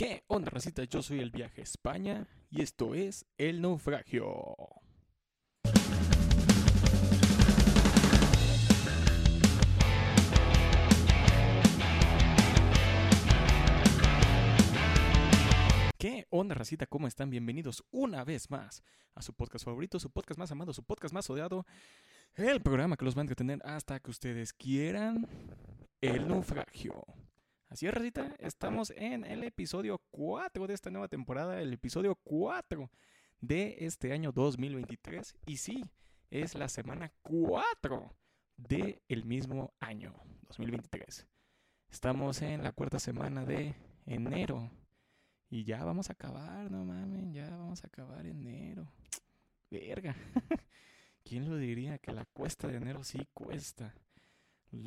¿Qué onda, racita? Yo soy el viaje España y esto es El Naufragio. ¿Qué onda, racita? ¿Cómo están? Bienvenidos una vez más a su podcast favorito, su podcast más amado, su podcast más odiado, el programa que los va a entretener hasta que ustedes quieran, El Naufragio. Así es, Racita, estamos en el episodio 4 de esta nueva temporada, el episodio 4 de este año 2023. Y sí, es la semana 4 del el mismo año 2023. Estamos en la cuarta semana de enero. Y ya vamos a acabar, no mames, ya vamos a acabar enero. Verga. ¿Quién lo diría que la cuesta de enero sí cuesta?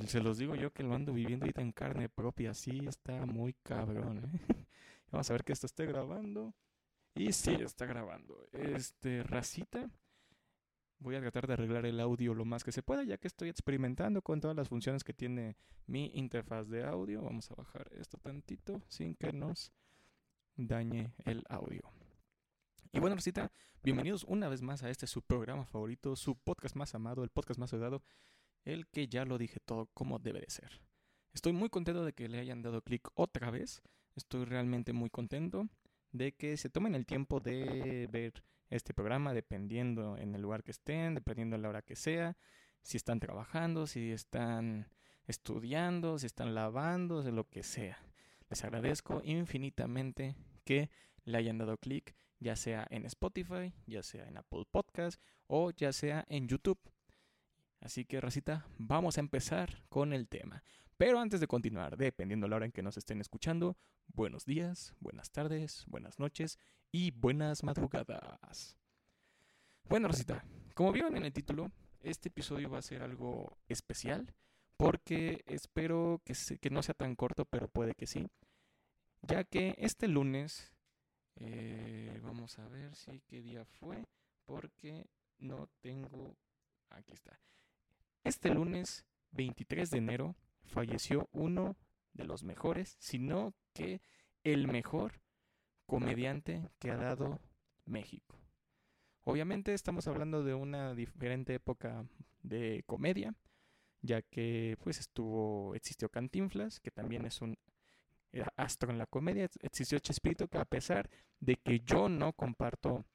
Se los digo yo que lo ando viviendo ahorita en carne propia, sí está muy cabrón. ¿eh? Vamos a ver que esto esté grabando. Y sí, está grabando. Este, racita. Voy a tratar de arreglar el audio lo más que se pueda, ya que estoy experimentando con todas las funciones que tiene mi interfaz de audio. Vamos a bajar esto tantito sin que nos dañe el audio. Y bueno, Racita, bienvenidos una vez más a este su programa favorito, su podcast más amado, el podcast más odiado el que ya lo dije todo como debe de ser. Estoy muy contento de que le hayan dado clic otra vez. Estoy realmente muy contento de que se tomen el tiempo de ver este programa dependiendo en el lugar que estén, dependiendo en la hora que sea, si están trabajando, si están estudiando, si están lavando, de lo que sea. Les agradezco infinitamente que le hayan dado clic, ya sea en Spotify, ya sea en Apple Podcast o ya sea en YouTube. Así que, Racita, vamos a empezar con el tema. Pero antes de continuar, dependiendo la hora en que nos estén escuchando, buenos días, buenas tardes, buenas noches y buenas madrugadas. Bueno, Rosita, como vieron en el título, este episodio va a ser algo especial porque espero que, que no sea tan corto, pero puede que sí. Ya que este lunes, eh, vamos a ver si qué día fue, porque no tengo... Aquí está. Este lunes 23 de enero falleció uno de los mejores, sino que el mejor comediante que ha dado México. Obviamente estamos hablando de una diferente época de comedia, ya que pues estuvo, existió Cantinflas, que también es un astro en la comedia, existió Chespirito, que a pesar de que yo no comparto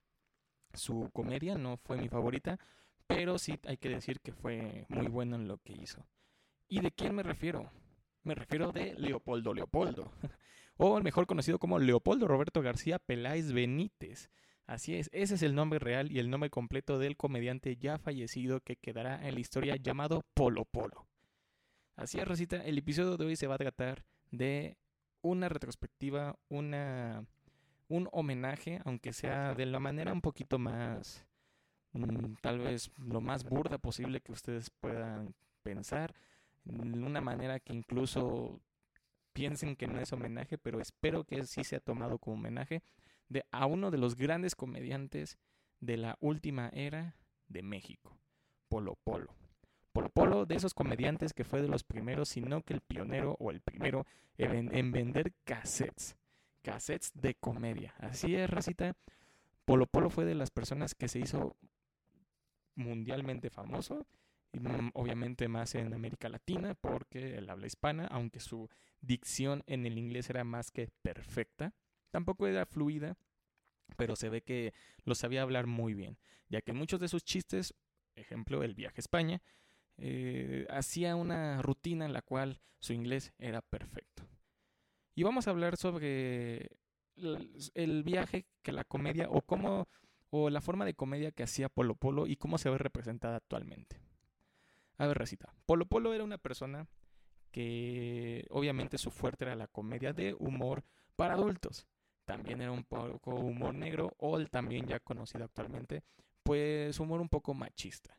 su comedia, no fue mi favorita, pero sí hay que decir que fue muy bueno en lo que hizo. ¿Y de quién me refiero? Me refiero de Leopoldo Leopoldo, o el mejor conocido como Leopoldo Roberto García Peláez Benítez. Así es, ese es el nombre real y el nombre completo del comediante ya fallecido que quedará en la historia llamado Polo Polo. Así es, Rosita, el episodio de hoy se va a tratar de una retrospectiva, una un homenaje, aunque sea de la manera un poquito más Mm, tal vez lo más burda posible que ustedes puedan pensar, de una manera que incluso piensen que no es homenaje, pero espero que sí sea tomado como homenaje de a uno de los grandes comediantes de la última era de México, Polo Polo. Polo Polo, de esos comediantes que fue de los primeros, sino que el pionero o el primero en, en vender cassettes, cassettes de comedia. Así es, racita. Polo Polo fue de las personas que se hizo mundialmente famoso, y mm, obviamente más en América Latina, porque él habla hispana, aunque su dicción en el inglés era más que perfecta, tampoco era fluida, pero se ve que lo sabía hablar muy bien, ya que muchos de sus chistes, ejemplo, el viaje a España, eh, hacía una rutina en la cual su inglés era perfecto. Y vamos a hablar sobre el viaje que la comedia o cómo o la forma de comedia que hacía Polo Polo y cómo se ve representada actualmente. A ver, recita. Polo Polo era una persona que obviamente su fuerte era la comedia de humor para adultos. También era un poco humor negro o el también ya conocido actualmente, pues humor un poco machista.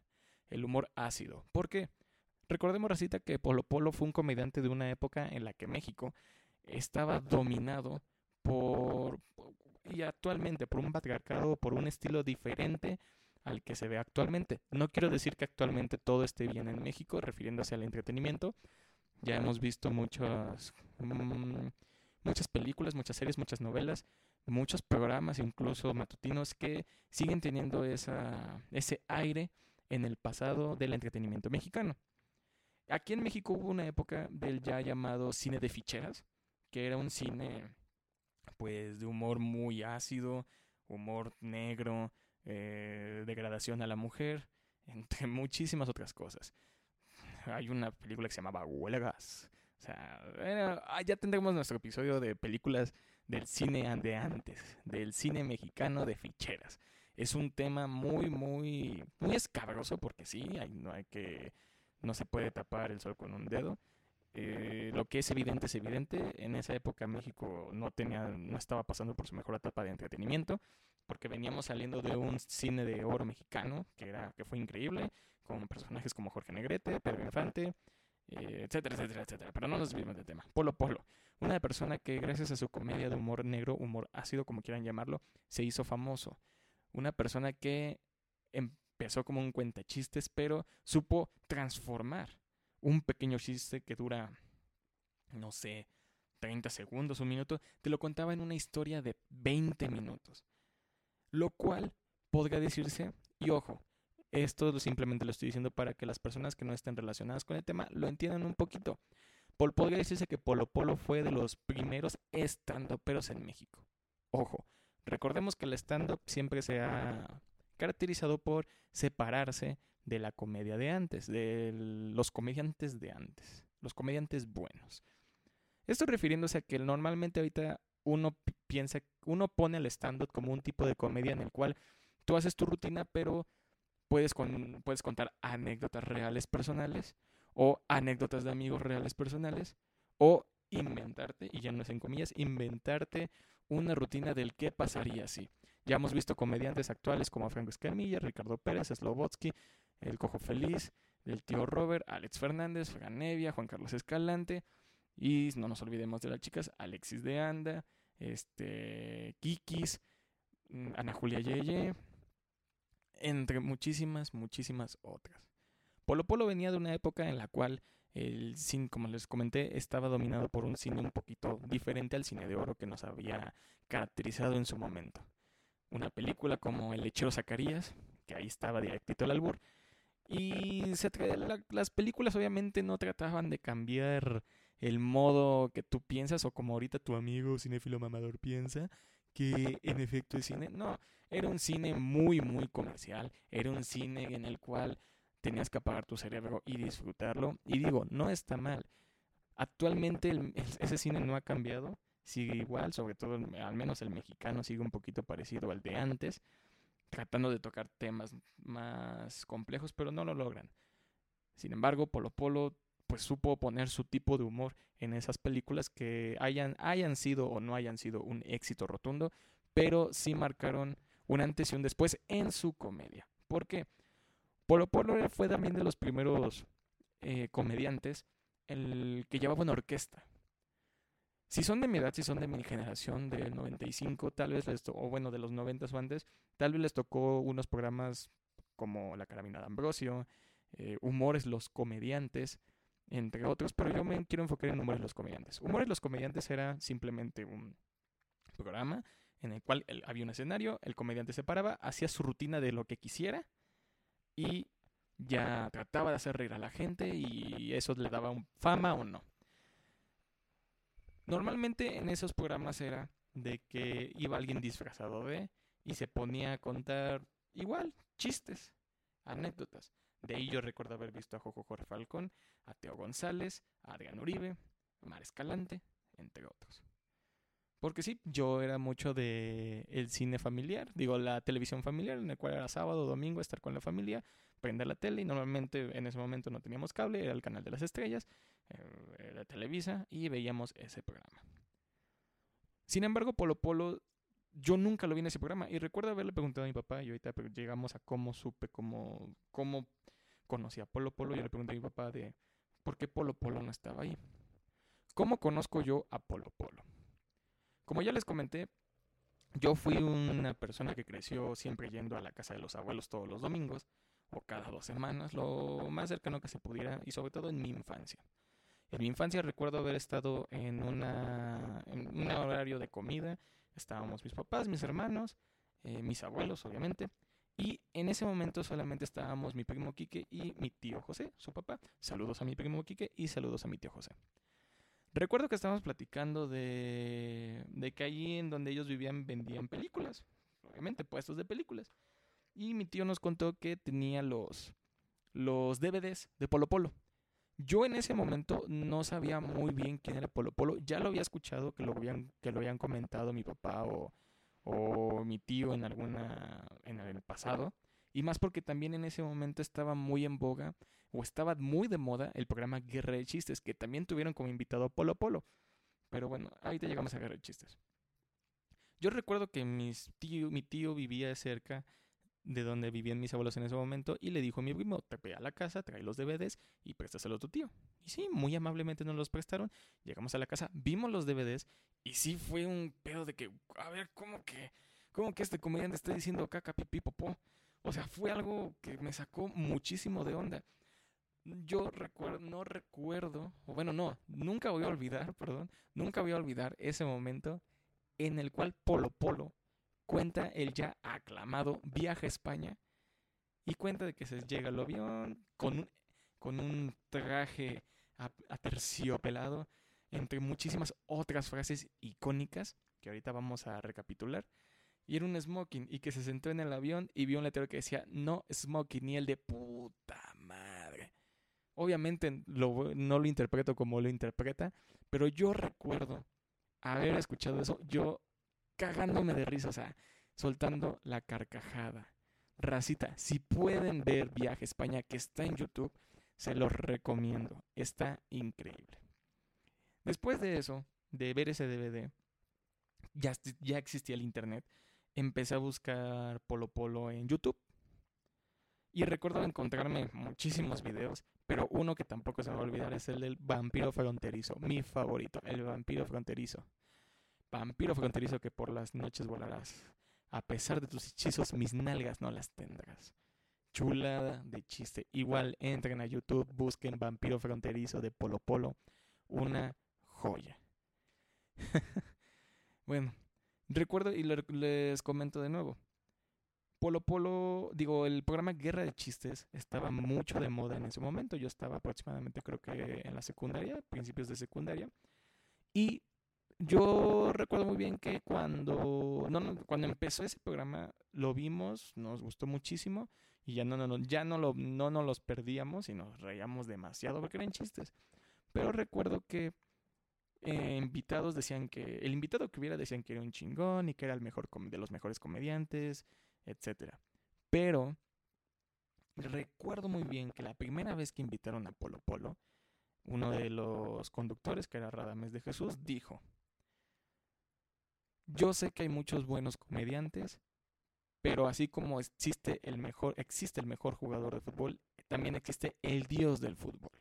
El humor ácido. ¿Por qué? Recordemos, Racita, que Polo Polo fue un comediante de una época en la que México estaba dominado por, y actualmente por un patriarcado, por un estilo diferente al que se ve actualmente. No quiero decir que actualmente todo esté bien en México, refiriéndose al entretenimiento. Ya hemos visto muchos, mm, muchas películas, muchas series, muchas novelas, muchos programas, incluso matutinos, que siguen teniendo esa, ese aire en el pasado del entretenimiento mexicano. Aquí en México hubo una época del ya llamado cine de ficheras, que era un cine pues de humor muy ácido, humor negro, eh, degradación a la mujer, entre muchísimas otras cosas. Hay una película que se llamaba Huelgas. O sea, ah, ya tendremos nuestro episodio de películas del cine de antes, del cine mexicano de ficheras. Es un tema muy, muy, muy escabroso porque sí, no hay que, no se puede tapar el sol con un dedo. Eh, lo que es evidente es evidente. En esa época México no tenía, no estaba pasando por su mejor etapa de entretenimiento, porque veníamos saliendo de un cine de oro mexicano que era, que fue increíble, con personajes como Jorge Negrete, Pedro Infante, eh, etcétera, etcétera, etcétera. Pero no nos desviemos del tema. Polo Polo, una persona que gracias a su comedia de humor negro, humor ácido, como quieran llamarlo, se hizo famoso. Una persona que empezó como un cuentachistes, pero supo transformar un pequeño chiste que dura, no sé, 30 segundos, un minuto, te lo contaba en una historia de 20 minutos. Lo cual podría decirse, y ojo, esto simplemente lo estoy diciendo para que las personas que no estén relacionadas con el tema lo entiendan un poquito. podría decirse que Polo Polo fue de los primeros stand-uperos en México. Ojo, recordemos que el stand-up siempre se ha caracterizado por separarse de la comedia de antes, de los comediantes de antes, los comediantes buenos. Esto refiriéndose a que normalmente ahorita uno piensa, uno pone el stand-up como un tipo de comedia en el cual tú haces tu rutina, pero puedes, puedes contar anécdotas reales personales o anécdotas de amigos reales personales o inventarte, y ya no es en comillas, inventarte una rutina del qué pasaría si. Ya hemos visto comediantes actuales como Franco Escamilla, Ricardo Pérez, Slobotsky, El Cojo Feliz, el tío Robert, Alex Fernández, Fran Nevia, Juan Carlos Escalante, y no nos olvidemos de las chicas, Alexis de Anda, este, Kikis, mm, Ana Julia Yeye, entre muchísimas, muchísimas otras. Polo Polo venía de una época en la cual el cine, como les comenté, estaba dominado por un cine un poquito diferente al cine de oro que nos había caracterizado en su momento una película como El lechero Zacarías, que ahí estaba directito el albur. Y se las películas obviamente no trataban de cambiar el modo que tú piensas o como ahorita tu amigo cinéfilo mamador piensa que en efecto es cine. No, era un cine muy, muy comercial. Era un cine en el cual tenías que apagar tu cerebro y disfrutarlo. Y digo, no está mal. Actualmente ese cine no ha cambiado sigue igual, sobre todo al menos el mexicano sigue un poquito parecido al de antes, tratando de tocar temas más complejos, pero no lo logran. Sin embargo, Polo Polo pues supo poner su tipo de humor en esas películas que hayan, hayan sido o no hayan sido un éxito rotundo, pero sí marcaron un antes y un después en su comedia. ¿Por qué? Polo Polo fue también de los primeros eh, comediantes el que llevaba una orquesta. Si son de mi edad, si son de mi generación del 95, tal vez les o bueno, de los 90 o antes, tal vez les tocó unos programas como La Carabina de Ambrosio, eh, Humores los Comediantes, entre otros, pero yo me quiero enfocar en Humores los Comediantes. Humores los Comediantes era simplemente un programa en el cual había un escenario, el comediante se paraba, hacía su rutina de lo que quisiera y ya trataba de hacer reír a la gente y eso le daba un fama o no. Normalmente en esos programas era de que iba alguien disfrazado de y se ponía a contar igual chistes, anécdotas. De ahí yo recuerdo haber visto a Jojo Jorge Falcón, a Teo González, a Adrián Uribe, Mar Escalante, entre otros. Porque sí, yo era mucho de el cine familiar, digo la televisión familiar, en el cual era sábado, domingo, estar con la familia, prender la tele y normalmente en ese momento no teníamos cable, era el canal de las estrellas la Televisa y veíamos ese programa. Sin embargo, Polo Polo, yo nunca lo vi en ese programa y recuerdo haberle preguntado a mi papá y ahorita llegamos a cómo supe, cómo, cómo conocí a Polo Polo y le pregunté a mi papá de por qué Polo Polo no estaba ahí. ¿Cómo conozco yo a Polo Polo? Como ya les comenté, yo fui una persona que creció siempre yendo a la casa de los abuelos todos los domingos o cada dos semanas, lo más cercano que se pudiera y sobre todo en mi infancia. En mi infancia recuerdo haber estado en, una, en un horario de comida. Estábamos mis papás, mis hermanos, eh, mis abuelos, obviamente. Y en ese momento solamente estábamos mi primo Quique y mi tío José, su papá. Saludos a mi primo Quique y saludos a mi tío José. Recuerdo que estábamos platicando de, de que allí en donde ellos vivían vendían películas, obviamente puestos de películas. Y mi tío nos contó que tenía los, los DVDs de Polo Polo. Yo en ese momento no sabía muy bien quién era Polo Polo. Ya lo había escuchado, que lo habían, que lo habían comentado mi papá o, o mi tío en alguna en el pasado. Y más porque también en ese momento estaba muy en boga o estaba muy de moda el programa Guerra de Chistes, que también tuvieron como invitado a Polo Polo. Pero bueno, ahorita llegamos a Guerra de Chistes. Yo recuerdo que mis tío, mi tío vivía cerca de donde vivían mis abuelos en ese momento y le dijo a mi primo, te ve a la casa, trae los DVDs y préstaselo a tu tío. Y sí, muy amablemente nos los prestaron. Llegamos a la casa, vimos los DVDs y sí fue un pedo de que, a ver, ¿cómo que, cómo que este comediante está diciendo caca, pipí, popó? O sea, fue algo que me sacó muchísimo de onda. Yo recuerdo, no recuerdo, o bueno, no, nunca voy a olvidar, perdón, nunca voy a olvidar ese momento en el cual Polo Polo cuenta el ya aclamado viaje a España y cuenta de que se llega al avión con un, con un traje aterciopelado, entre muchísimas otras frases icónicas que ahorita vamos a recapitular y era un smoking y que se sentó en el avión y vio un letrero que decía no smoking y el de puta madre. Obviamente no lo interpreto como lo interpreta, pero yo recuerdo haber escuchado eso, yo cagándome de risa, o sea, soltando la carcajada. Racita, si pueden ver Viaje a España que está en YouTube, se los recomiendo. Está increíble. Después de eso, de ver ese DVD, ya, existía el internet empecé a buscar Polo Polo en YouTube. Y recuerdo encontrarme muchísimos videos, pero uno que tampoco se va a olvidar es el del vampiro fronterizo, mi favorito, el vampiro fronterizo. Vampiro fronterizo que por las noches volarás. A pesar de tus hechizos, mis nalgas no las tendrás. Chulada de chiste. Igual entren a YouTube, busquen Vampiro Fronterizo de Polo Polo. Una joya. bueno, Recuerdo y les comento de nuevo. Polo Polo, digo, el programa Guerra de Chistes estaba mucho de moda en ese momento. Yo estaba aproximadamente, creo que en la secundaria, principios de secundaria. Y yo recuerdo muy bien que cuando, no, cuando empezó ese programa lo vimos, nos gustó muchísimo y ya no, no, ya no, lo, no nos los perdíamos y nos reíamos demasiado porque eran chistes. Pero recuerdo que eh, invitados decían que el invitado que hubiera decían que era un chingón y que era el mejor de los mejores comediantes, etcétera. Pero recuerdo muy bien que la primera vez que invitaron a Polo Polo, uno de los conductores, que era Radames de Jesús, dijo: Yo sé que hay muchos buenos comediantes, pero así como existe el mejor, existe el mejor jugador de fútbol, también existe el dios del fútbol.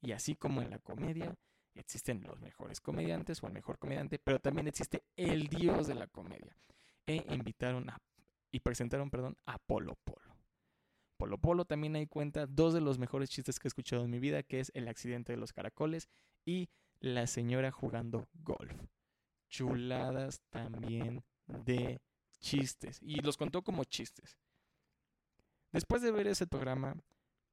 Y así como en la comedia, existen los mejores comediantes o el mejor comediante, pero también existe el dios de la comedia. E invitaron a, y presentaron, perdón, a Polo Polo. Polo Polo también hay cuenta dos de los mejores chistes que he escuchado en mi vida, que es el accidente de los caracoles y la señora jugando golf. Chuladas también de chistes. Y los contó como chistes. Después de ver ese programa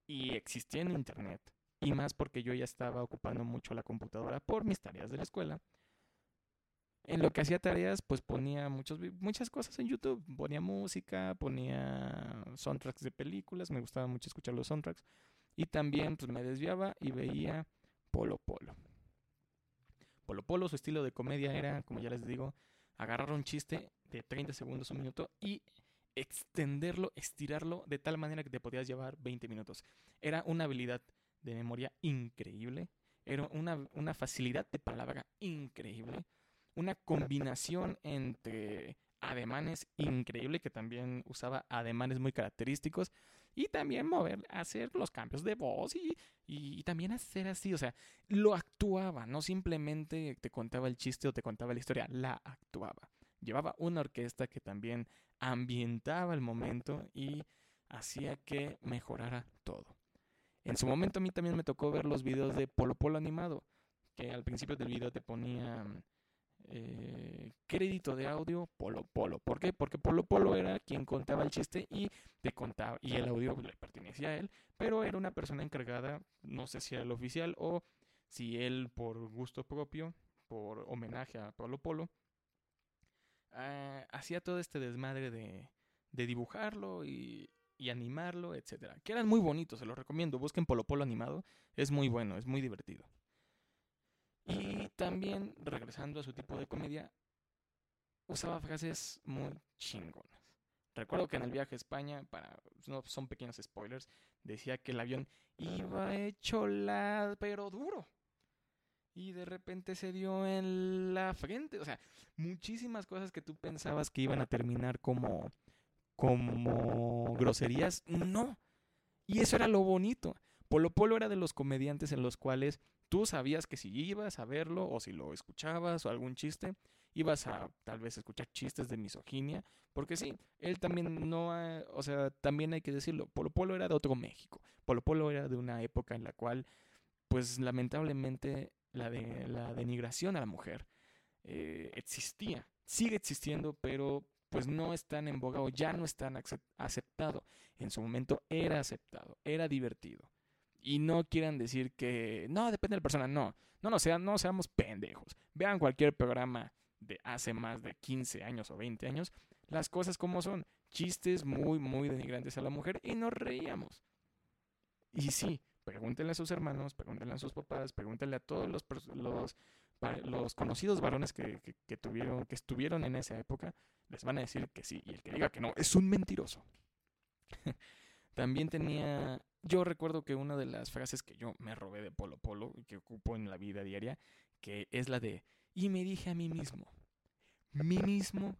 y existía en internet, y más porque yo ya estaba ocupando mucho la computadora por mis tareas de la escuela. En lo que hacía tareas, pues ponía muchos, muchas cosas en YouTube. Ponía música, ponía soundtracks de películas, me gustaba mucho escuchar los soundtracks. Y también pues me desviaba y veía Polo Polo. Polo Polo, su estilo de comedia era, como ya les digo, agarrar un chiste de 30 segundos, un minuto y extenderlo, estirarlo de tal manera que te podías llevar 20 minutos. Era una habilidad de memoria increíble, era una, una facilidad de palabra increíble, una combinación entre ademanes increíble que también usaba ademanes muy característicos y también mover, hacer los cambios de voz y, y, también hacer así, o sea, lo actuaba, no simplemente te contaba el chiste o te contaba la historia, la actuaba. Llevaba una orquesta que también ambientaba el momento y hacía que mejorara todo. En su momento a mí también me tocó ver los videos de Polo Polo animado, que al principio del video te ponía eh, crédito de audio Polo Polo. ¿Por qué? Porque Polo Polo era quien contaba el chiste y te contaba, y el audio le pertenecía a él, pero era una persona encargada, no sé si era el oficial o si él por gusto propio, por homenaje a Polo Polo, ah, hacía todo este desmadre de, de dibujarlo y, y animarlo, etcétera. Que eran muy bonitos, se los recomiendo. Busquen Polo Polo animado, es muy bueno, es muy divertido. Y también, regresando a su tipo de comedia, usaba frases muy chingonas. Recuerdo que en el viaje a España, para no son pequeños spoilers, decía que el avión iba hecho la pero duro. Y de repente se dio en la frente. O sea, muchísimas cosas que tú pensabas que iban a terminar como como groserías, no. Y eso era lo bonito. Polo Polo era de los comediantes en los cuales tú sabías que si ibas a verlo o si lo escuchabas o algún chiste, ibas a tal vez escuchar chistes de misoginia, porque sí, él también no, o sea, también hay que decirlo, Polo Polo era de otro México. Polo Polo era de una época en la cual, pues lamentablemente, la, de, la denigración a la mujer eh, existía, sigue existiendo, pero pues no están en boga o ya no están aceptado. En su momento era aceptado, era divertido. Y no quieran decir que no, depende de la persona, no. No, no, sean, no seamos pendejos. Vean cualquier programa de hace más de 15 años o 20 años, las cosas como son. Chistes muy, muy denigrantes a la mujer y nos reíamos. Y sí, pregúntenle a sus hermanos, pregúntenle a sus papás, pregúntenle a todos los, los los conocidos varones que, tuvieron, que estuvieron en esa época, les van a decir que sí. Y el que diga que no, es un mentiroso. También tenía. Yo recuerdo que una de las frases que yo me robé de Polo Polo y que ocupo en la vida diaria, que es la de. Y me dije a mí mismo. Mí mismo.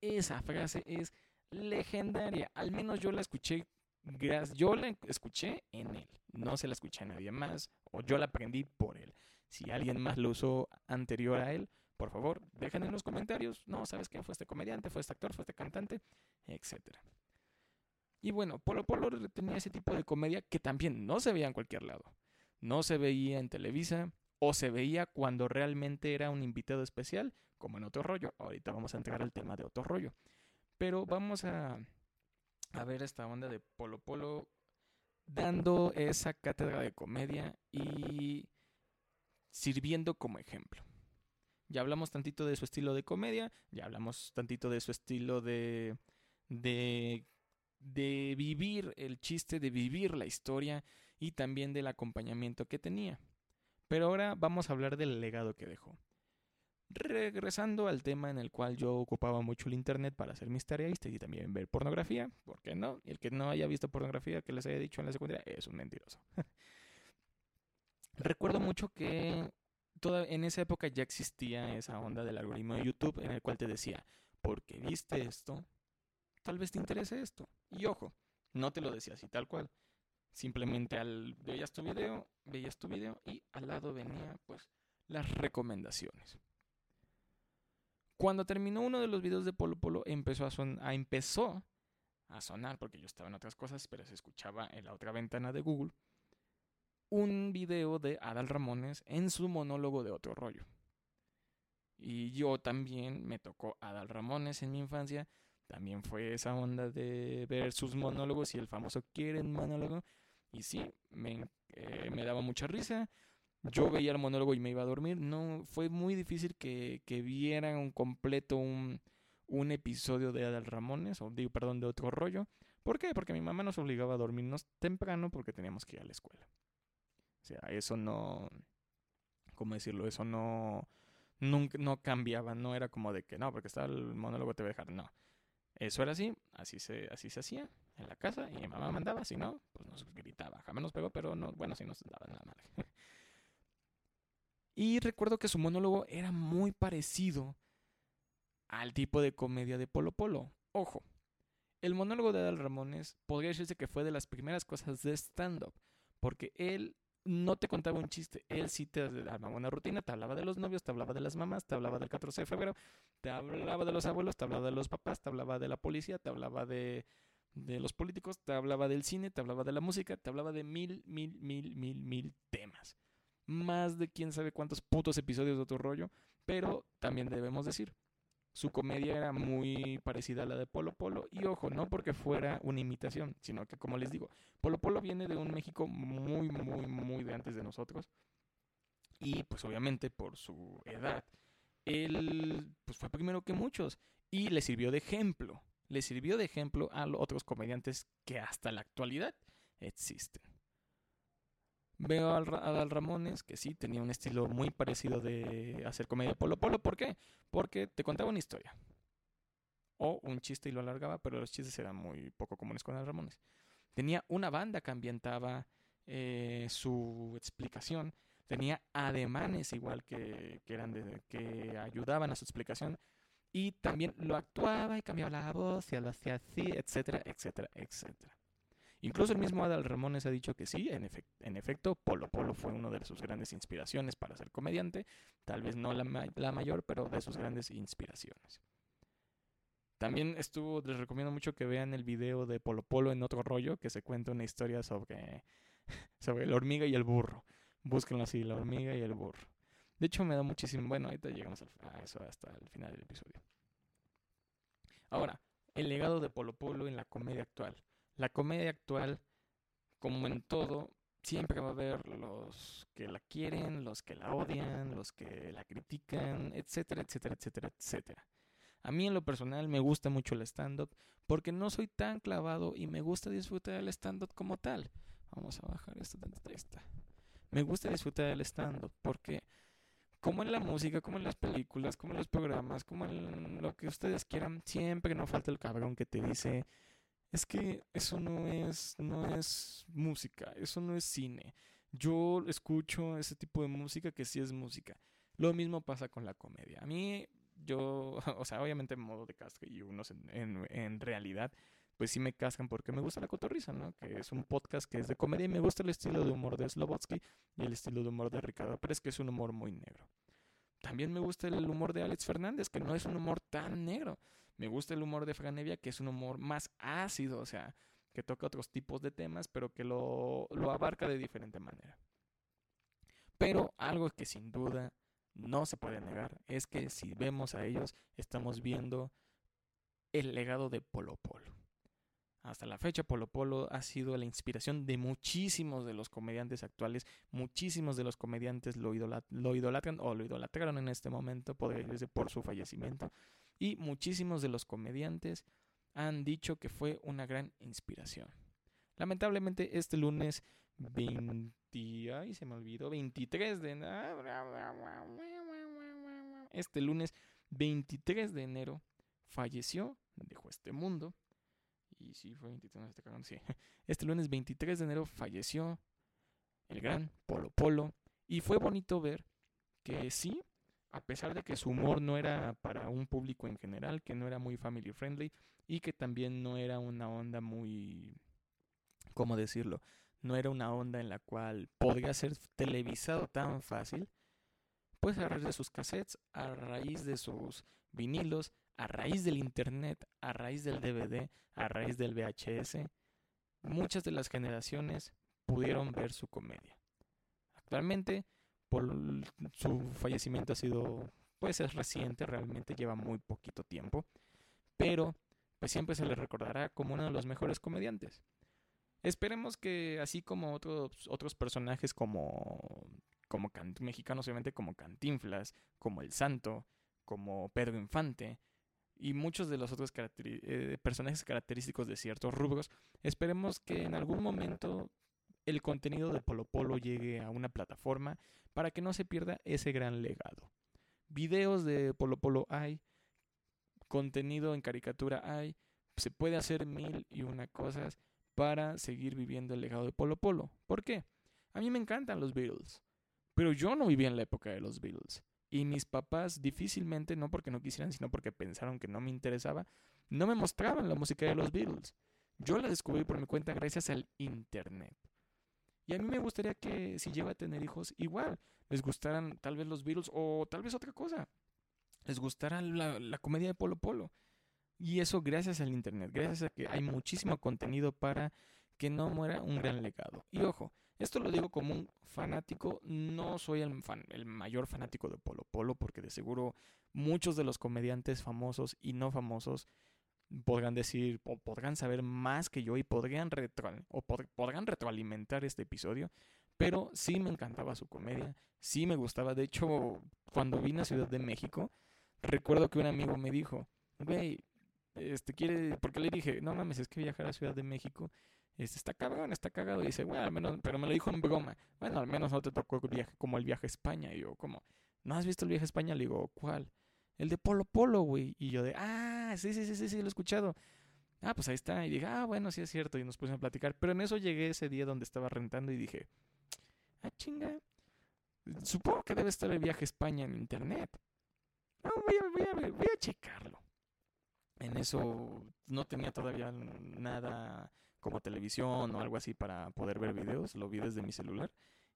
Esa frase es legendaria. Al menos yo la escuché. Yo la escuché en él. No se la escuché a nadie más. O yo la aprendí por él. Si alguien más lo usó anterior a él, por favor, dejen en los comentarios. No, ¿sabes quién fue este comediante? ¿Fue este actor? ¿Fue este cantante? Etcétera. Y bueno, Polo Polo tenía ese tipo de comedia que también no se veía en cualquier lado. No se veía en Televisa o se veía cuando realmente era un invitado especial, como en Otro Rollo. Ahorita vamos a entrar al tema de Otro. Pero vamos a, a ver esta onda de Polo Polo dando esa cátedra de comedia y sirviendo como ejemplo. Ya hablamos tantito de su estilo de comedia, ya hablamos tantito de su estilo de, de, de vivir el chiste, de vivir la historia y también del acompañamiento que tenía. Pero ahora vamos a hablar del legado que dejó. Regresando al tema en el cual yo ocupaba mucho el internet para hacer mis tareas y también ver pornografía, ¿por qué no? El que no haya visto pornografía que les haya dicho en la secundaria es un mentiroso. Recuerdo mucho que en esa época ya existía esa onda del algoritmo de YouTube en el cual te decía, porque viste esto, tal vez te interese esto. Y ojo, no te lo decía así tal cual. Simplemente al veías tu video, veías tu video y al lado venía pues las recomendaciones. Cuando terminó uno de los videos de Polo Polo empezó a, son a empezó a sonar porque yo estaba en otras cosas, pero se escuchaba en la otra ventana de Google un video de Adal Ramones en su monólogo de otro rollo. Y yo también me tocó Adal Ramones en mi infancia. También fue esa onda de ver sus monólogos y el famoso quieren monólogo. Y sí, me, eh, me daba mucha risa. Yo veía el monólogo y me iba a dormir. No, fue muy difícil que, que vieran un completo un, un episodio de Adal Ramones, o digo, perdón, de otro rollo. ¿Por qué? Porque mi mamá nos obligaba a dormirnos temprano porque teníamos que ir a la escuela. O sea, eso no, ¿cómo decirlo? Eso no, nunca, no cambiaba, no era como de que no, porque estaba el monólogo te voy a dejar, no. Eso era así, así se, así se hacía en la casa y mamá mandaba, si no, pues nos gritaba. Jamás nos pegó, pero no, bueno, sí nos daba nada mal. y recuerdo que su monólogo era muy parecido al tipo de comedia de Polo Polo. Ojo, el monólogo de Adal Ramones podría decirse que fue de las primeras cosas de stand-up, porque él no te contaba un chiste, él sí te armaba una rutina, te hablaba de los novios, te hablaba de las mamás, te hablaba del 14 de febrero, te hablaba de los abuelos, te hablaba de los papás, te hablaba de la policía, te hablaba de, de los políticos, te hablaba del cine, te hablaba de la música, te hablaba de mil, mil, mil, mil, mil temas. Más de quién sabe cuántos putos episodios de otro rollo, pero también debemos decir, su comedia era muy parecida a la de Polo Polo. Y ojo, no porque fuera una imitación, sino que como les digo, Polo Polo viene de un México muy, muy, muy de antes de nosotros. Y pues obviamente por su edad, él pues, fue primero que muchos y le sirvió de ejemplo le sirvió de ejemplo a otros comediantes que hasta la actualidad existen. Veo al, Adal Ramones, que sí tenía un estilo muy parecido de hacer comedia polo polo. ¿Por qué? Porque te contaba una historia. O un chiste y lo alargaba, pero los chistes eran muy poco comunes con Adal Ramones. Tenía una banda que ambientaba eh, su explicación. Tenía ademanes igual que, que eran que ayudaban a su explicación y también lo actuaba y cambiaba la voz y lo hacía así, etcétera, etcétera, etcétera. Incluso el mismo Adal Ramones ha dicho que sí, en, efecto, Polo Polo fue una de sus grandes inspiraciones para ser comediante, tal vez no la, la mayor, pero de sus grandes inspiraciones. También estuvo, les recomiendo mucho que vean el video de Polo Polo en otro rollo, que se cuenta una historia sobre, sobre la hormiga y el burro. Búsquenlo así, la hormiga y el burro. De hecho, me da muchísimo. Bueno, ahorita llegamos a eso hasta el final del episodio. Ahora, el legado de Polo Polo en la comedia actual. La comedia actual, como en todo, siempre va a haber los que la quieren, los que la odian, los que la critican, etcétera, etcétera, etcétera, etcétera. A mí en lo personal me gusta mucho el stand-up porque no soy tan clavado y me gusta disfrutar del stand-up como tal. Vamos a bajar esto de esta. Me gusta disfrutar del stand-up porque como en la música, como en las películas, como en los programas, como en lo que ustedes quieran, siempre no falta el cabrón que te dice, es que eso no es, no es música, eso no es cine. Yo escucho ese tipo de música que sí es música. Lo mismo pasa con la comedia. A mí, yo, o sea, obviamente en modo de casca y unos en, realidad, pues sí me cascan porque me gusta la cotorriza, ¿no? Que es un podcast que es de comedia y me gusta el estilo de humor de Slobotsky y el estilo de humor de Ricardo Pérez, que es un humor muy negro. También me gusta el humor de Alex Fernández, que no es un humor tan negro. Me gusta el humor de Franevia, que es un humor más ácido, o sea, que toca otros tipos de temas, pero que lo, lo abarca de diferente manera. Pero algo que sin duda no se puede negar es que si vemos a ellos, estamos viendo el legado de Polo Polo. Hasta la fecha, Polo Polo ha sido la inspiración de muchísimos de los comediantes actuales. Muchísimos de los comediantes lo, idolatran o lo idolatraron en este momento por su fallecimiento. Y muchísimos de los comediantes han dicho que fue una gran inspiración. Lamentablemente, este lunes 20. Ay, se me olvidó. 23 de. Este lunes 23 de enero falleció, dejó este mundo y sí, fue 23, este sí. Este lunes 23 de enero falleció el gran Polo Polo. Y fue bonito ver que sí, a pesar de que su humor no era para un público en general, que no era muy family friendly y que también no era una onda muy, ¿cómo decirlo? No era una onda en la cual podría ser televisado tan fácil, pues a raíz de sus cassettes, a raíz de sus vinilos, a raíz del Internet, a raíz del DVD, a raíz del VHS, muchas de las generaciones pudieron ver su comedia. Actualmente, su fallecimiento ha sido, pues es reciente, realmente lleva muy poquito tiempo, pero pues siempre se le recordará como uno de los mejores comediantes. Esperemos que así como otros, otros personajes como, como mexicanos, obviamente como Cantinflas, como El Santo, como Pedro Infante, y muchos de los otros eh, personajes característicos de ciertos rubros, esperemos que en algún momento el contenido de Polo Polo llegue a una plataforma para que no se pierda ese gran legado. Videos de Polo Polo hay, contenido en caricatura hay, se puede hacer mil y una cosas para seguir viviendo el legado de Polo Polo. ¿Por qué? A mí me encantan los Beatles, pero yo no viví en la época de los Beatles. Y mis papás difícilmente, no porque no quisieran, sino porque pensaron que no me interesaba, no me mostraban la música de los Beatles. Yo la descubrí por mi cuenta gracias al Internet. Y a mí me gustaría que si llego a tener hijos, igual, les gustaran tal vez los Beatles o tal vez otra cosa. Les gustara la, la comedia de Polo Polo. Y eso gracias al Internet, gracias a que hay muchísimo contenido para que no muera un gran legado. Y ojo, esto lo digo como un fanático, no soy el, fan, el mayor fanático de Polo Polo, porque de seguro muchos de los comediantes famosos y no famosos podrán decir o podrán saber más que yo y podrían, retro, o podrán retroalimentar este episodio, pero sí me encantaba su comedia, sí me gustaba. De hecho, cuando vine a Ciudad de México, recuerdo que un amigo me dijo, güey, este quiere, porque le dije, no mames, es que viajar a Ciudad de México este, está cabrón, está cagado. Y dice, bueno, al menos, pero me lo dijo en broma. Bueno, al menos no te tocó el viaje como el viaje a España. Y yo, como, ¿no has visto el viaje a España? Le digo, ¿cuál? El de Polo Polo, güey. Y yo de, ah, sí, sí, sí, sí, sí, lo he escuchado. Ah, pues ahí está. Y dije, ah, bueno, sí es cierto. Y nos pusimos a platicar. Pero en eso llegué ese día donde estaba rentando y dije, ah, chinga. Supongo que debe estar el viaje a España en internet. No, voy a, voy a, voy a checarlo. En eso no tenía todavía nada como televisión o algo así para poder ver videos, lo vi desde mi celular.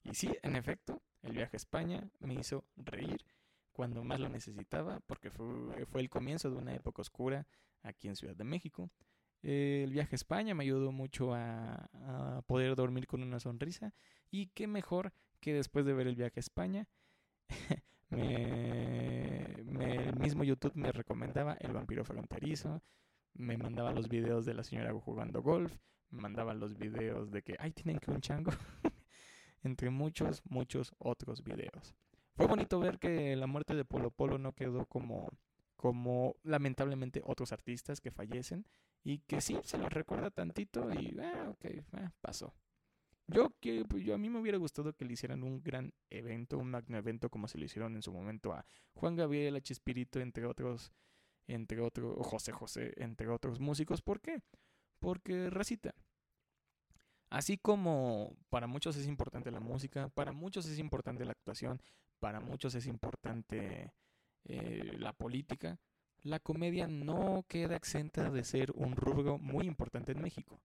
Y sí, en efecto, el viaje a España me hizo reír cuando más lo necesitaba, porque fue, el comienzo de una época oscura aquí en Ciudad de México. el viaje a España me ayudó mucho a, poder dormir con una sonrisa. Y qué mejor que después de ver el viaje a España, me, el mismo YouTube me recomendaba El vampiro fronterizo, me mandaba los videos de la señora jugando golf, me mandaba los videos de que, ay, tienen que un chango, entre muchos, muchos otros videos. Fue bonito ver que la muerte de Polo Polo no quedó como, como lamentablemente otros artistas que fallecen y que sí, se los recuerda tantito y, ah, ok, ah, pasó. Yo, que, pues, yo a mí me hubiera gustado que le hicieran un gran evento, un magno evento como se lo hicieron en su momento a Juan Gabriel, a Chespirito, entre otros entre otros, José José, entre otros músicos. ¿Por qué? Porque recita. Así como para muchos es importante la música, para muchos es importante la actuación, para muchos es importante eh, la política, la comedia no queda exenta de ser un rubro muy importante en México.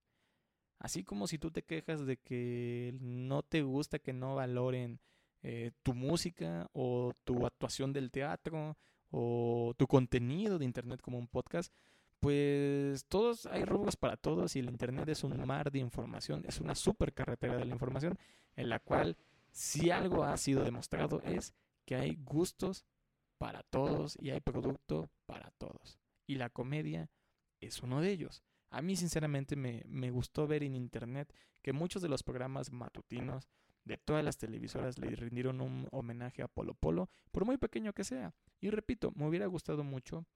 Así como si tú te quejas de que no te gusta que no valoren eh, tu música o tu actuación del teatro o tu contenido de internet como un podcast, pues todos hay rubros para todos y el internet es un mar de información, es una super carretera de la información en la cual si algo ha sido demostrado es que hay gustos para todos y hay producto para todos. Y la comedia es uno de ellos. A mí sinceramente me, me gustó ver en internet que muchos de los programas matutinos de todas las televisoras le rindieron un homenaje a Polo Polo, por muy pequeño que sea. Y repito, me hubiera gustado mucho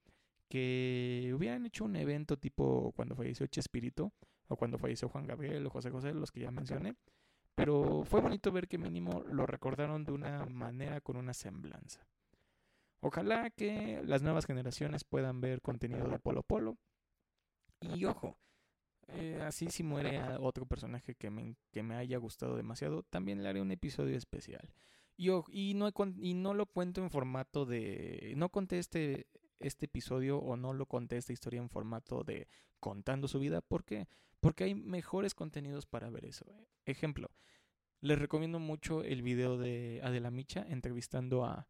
que hubieran hecho un evento tipo cuando falleció Chespirito, o cuando falleció Juan Gabriel o José José, los que ya mencioné. Pero fue bonito ver que mínimo lo recordaron de una manera con una semblanza. Ojalá que las nuevas generaciones puedan ver contenido de Polo Polo. Y ojo, eh, así si muere otro personaje que me, que me haya gustado demasiado, también le haré un episodio especial. Y, y, no, y no lo cuento en formato de... No conté este, este episodio o no lo conté esta historia en formato de contando su vida. ¿Por qué? Porque hay mejores contenidos para ver eso. Ejemplo, les recomiendo mucho el video de Adela Micha entrevistando a,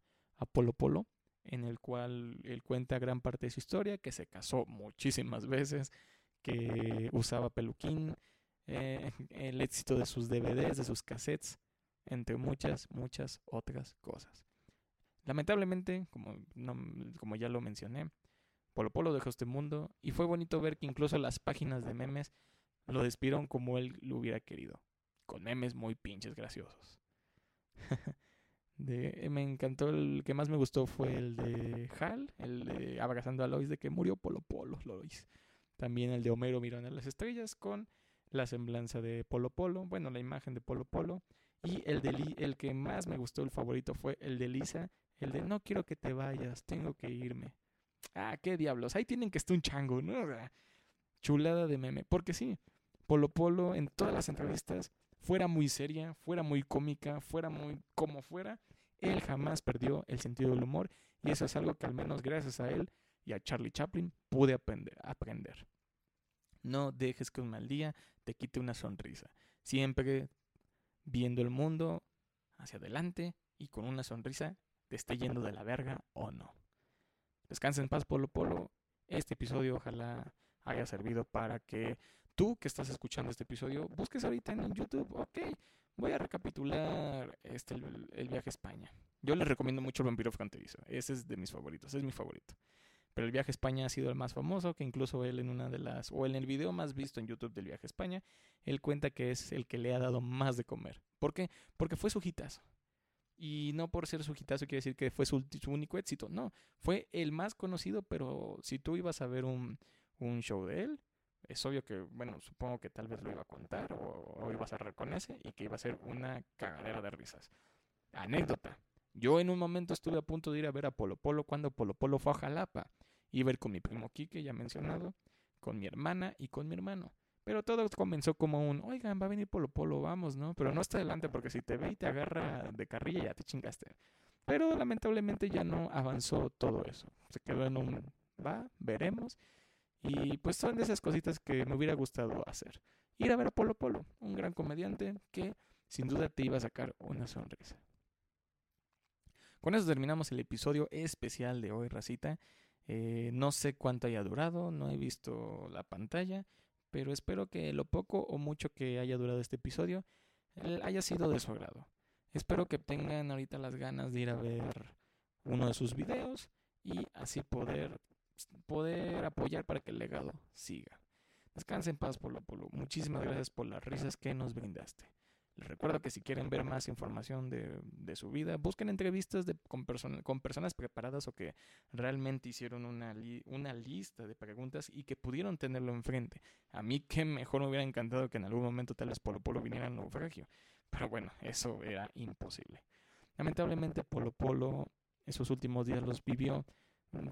Polo Polo, en el cual él cuenta gran parte de su historia, que se casó muchísimas veces, que usaba peluquín, eh, el éxito de sus DVDs, de sus cassettes, entre muchas, muchas otras cosas. Lamentablemente, como, como ya lo mencioné, Polo Polo dejó este mundo y fue bonito ver que incluso las páginas de memes lo despidieron como él lo hubiera querido, con memes muy pinches graciosos. me encantó, el que más me gustó fue el de Hal, el de abrazando a Lois de que murió Polo Polo, Lois. También el de Homero mirando a las estrellas con la semblanza de Polo Polo, bueno, la imagen de Polo Polo. Y el, de el que más me gustó, el favorito, fue el de Lisa, el de no quiero que te vayas, tengo que irme. Ah, qué diablos, ahí tienen que estar un chango, ¿no? chulada de meme. Porque sí, Polo Polo en todas las entrevistas, fuera muy seria, fuera muy cómica, fuera muy como fuera, él jamás perdió el sentido del humor y eso es algo que al menos gracias a él y a Charlie Chaplin pude aprender. aprender. No dejes que un mal día te quite una sonrisa. Siempre viendo el mundo hacia adelante y con una sonrisa te esté yendo de la verga o no. Descansa en paz, Polo Polo. este episodio ojalá haya servido para que tú que estás escuchando este episodio busques ahorita en YouTube, ok, voy a recapitular este, el, viaje a España. Yo les recomiendo mucho el Vampiro Fronterizo, ese es de mis favoritos, es mi favorito. Pero el viaje a España ha sido el más famoso, que incluso él en una de las, o en el video más visto en YouTube del viaje a España, él cuenta que es el que le ha dado más de comer. ¿Por qué? Porque fue su hitazo. Y no por ser su hitazo quiere decir que fue su, único éxito, no. Fue el más conocido, pero si tú ibas a ver un, un show de él, es obvio que, bueno, supongo que tal vez lo iba a contar o, o iba a cerrar con ese y que iba a ser una cagadera de risas. Anécdota. Yo en un momento estuve a punto de ir a ver a Polo Polo cuando Polo Polo fue a Jalapa. Iba a con mi primo Quique, ya mencionado, con mi hermana y con mi hermano. Pero todo comenzó como un, oigan, va a venir Polo Polo, vamos, ¿no? Pero no está adelante porque si te ve y te agarra de carrilla ya te chingaste. Pero lamentablemente ya no avanzó todo eso. Se quedó en un, va, veremos. Y pues son de esas cositas que me hubiera gustado hacer. Ir a ver a Polo Polo, un gran comediante que sin duda te iba a sacar una sonrisa. Con eso terminamos el episodio especial de hoy, Racita. Eh, no sé cuánto haya durado, no he visto la pantalla, pero espero que lo poco o mucho que haya durado este episodio eh, haya sido de su agrado. Espero que tengan ahorita las ganas de ir a ver uno de sus videos y así poder, poder apoyar para que el legado siga. Descansen en paz, Polo Polo. Muchísimas gracias por las risas que nos brindaste. Les recuerdo que si quieren ver más información de, de su vida, busquen entrevistas de, con, con, personas preparadas o que realmente hicieron una, una lista de preguntas y que pudieron tenerlo enfrente. A mí que mejor me hubiera encantado que en algún momento tal vez Polo Polo viniera al naufragio. Pero bueno, eso era imposible. Lamentablemente Polo Polo esos últimos días los vivió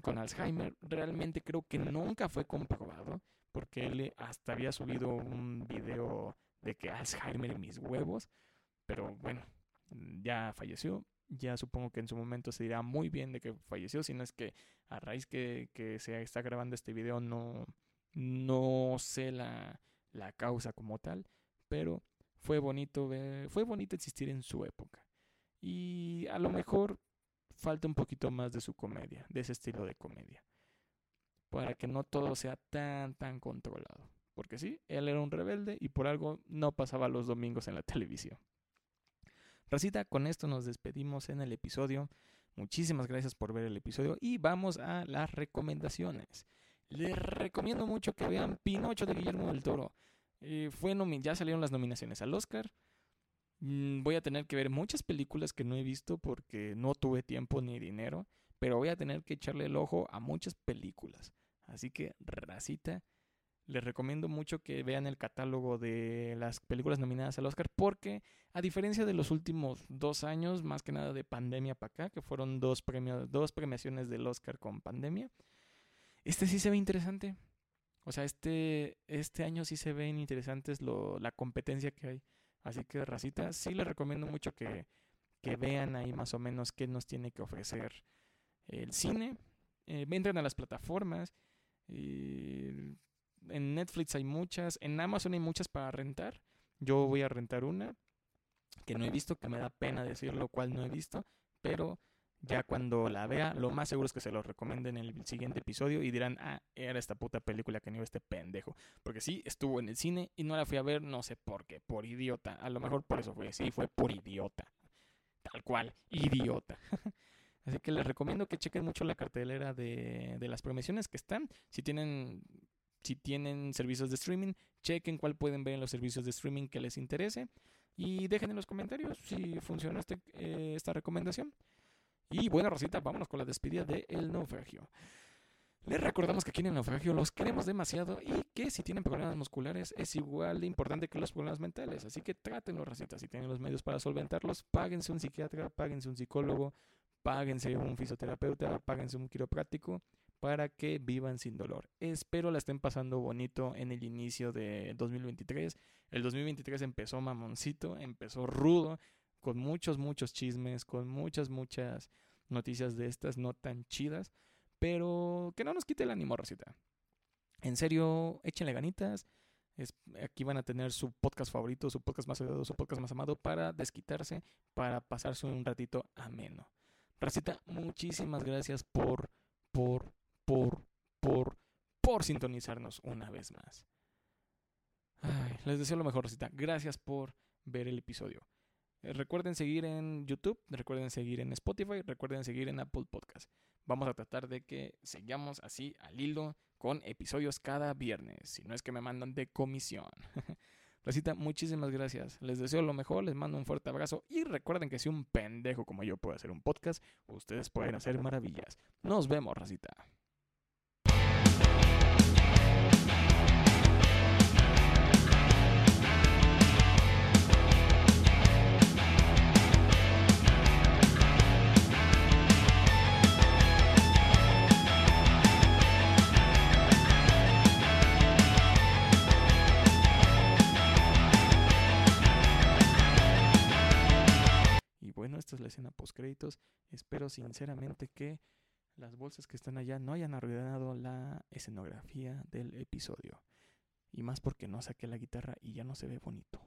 con Alzheimer. Realmente creo que nunca fue comprobado porque él hasta había subido un video de que Alzheimer en mis huevos, pero bueno, ya falleció. Ya supongo que en su momento se dirá muy bien de que falleció, si no es que a raíz que, que se está grabando este video no, no sé la, la causa como tal, pero fue bonito ver, fue bonito existir en su época. Y a lo mejor falta un poquito más de su comedia, de ese estilo de comedia, para que no todo sea tan, tan controlado. Porque sí, él era un rebelde y por algo no pasaba los domingos en la televisión. Racita, con esto nos despedimos en el episodio. Muchísimas gracias por ver el episodio y vamos a las recomendaciones. Les recomiendo mucho que vean Pinocho de Guillermo del Toro. Eh, ya salieron las nominaciones al Oscar. Mm, voy a tener que ver muchas películas que no he visto porque no tuve tiempo ni dinero, pero voy a tener que echarle el ojo a muchas películas. Así que, racita, les recomiendo mucho que vean el catálogo de las películas nominadas al Oscar porque a diferencia de los últimos dos años, más que nada de pandemia para acá, que fueron dos, premios, dos premiaciones del Oscar con pandemia, este sí se ve interesante. O sea, este, este año sí se ven interesantes lo, la competencia que hay. Así que, racita, sí les recomiendo mucho que, que vean ahí más o menos qué nos tiene que ofrecer el cine. Eh, entren a las plataformas. Y en Netflix hay muchas, en Amazon hay muchas para rentar. Yo voy a rentar una que no he visto, que me da pena decirlo cual no he visto, pero ya cuando la vea, lo más seguro es que se lo recomienden en el siguiente episodio y dirán, ah, era esta puta película que no este pendejo. Porque sí, estuvo en el cine y no la fui a ver, no sé por qué, por idiota. A lo mejor por eso fue, sí, fue por idiota. Tal cual, idiota. Así que les recomiendo que chequen mucho la cartelera de, de las promociones que están. Si tienen si tienen servicios de streaming, chequen cuál pueden ver en los servicios de streaming que les interese y dejen en los comentarios si funciona este, eh, esta recomendación. Y bueno, Rosita, vámonos con la despedida de El Naufragio. Les recordamos que aquí en el naufragio los queremos demasiado y que si tienen problemas musculares es igual de importante que los problemas mentales. Así que trátenlos, Rosita. Si tienen los medios para solventarlos, páguense un psiquiatra, páguense un psicólogo, páguense un fisioterapeuta, páguense un quiropráctico para que vivan sin dolor. Espero la estén pasando bonito en el inicio de 2023. El 2023 empezó mamoncito, empezó rudo, con muchos, muchos chismes, con muchas, muchas noticias de estas no tan chidas, pero que no nos quite el ánimo, Rosita. En serio, échenle ganitas. aquí van a tener su podcast favorito, su podcast más odiado, su podcast más amado para desquitarse, para pasarse un ratito ameno. Rosita, muchísimas gracias por, por, por, por por sintonizarnos una vez más. Les deseo lo mejor, Rosita. Gracias por ver el episodio. Eh, recuerden seguir en YouTube, recuerden seguir en Spotify, recuerden seguir en Apple Podcast. Vamos a tratar de que sigamos así al hilo con episodios cada viernes, si no es que me mandan de comisión. Rosita, muchísimas gracias. Les deseo lo mejor, les mando un fuerte abrazo y recuerden que si un pendejo como yo puede hacer un podcast, ustedes pueden hacer maravillas. Nos vemos, Rosita. Esta es la escena post créditos. Espero sinceramente que las bolsas que están allá no hayan arruinado la escenografía del episodio. Y más porque no saqué la guitarra y ya no se ve bonito.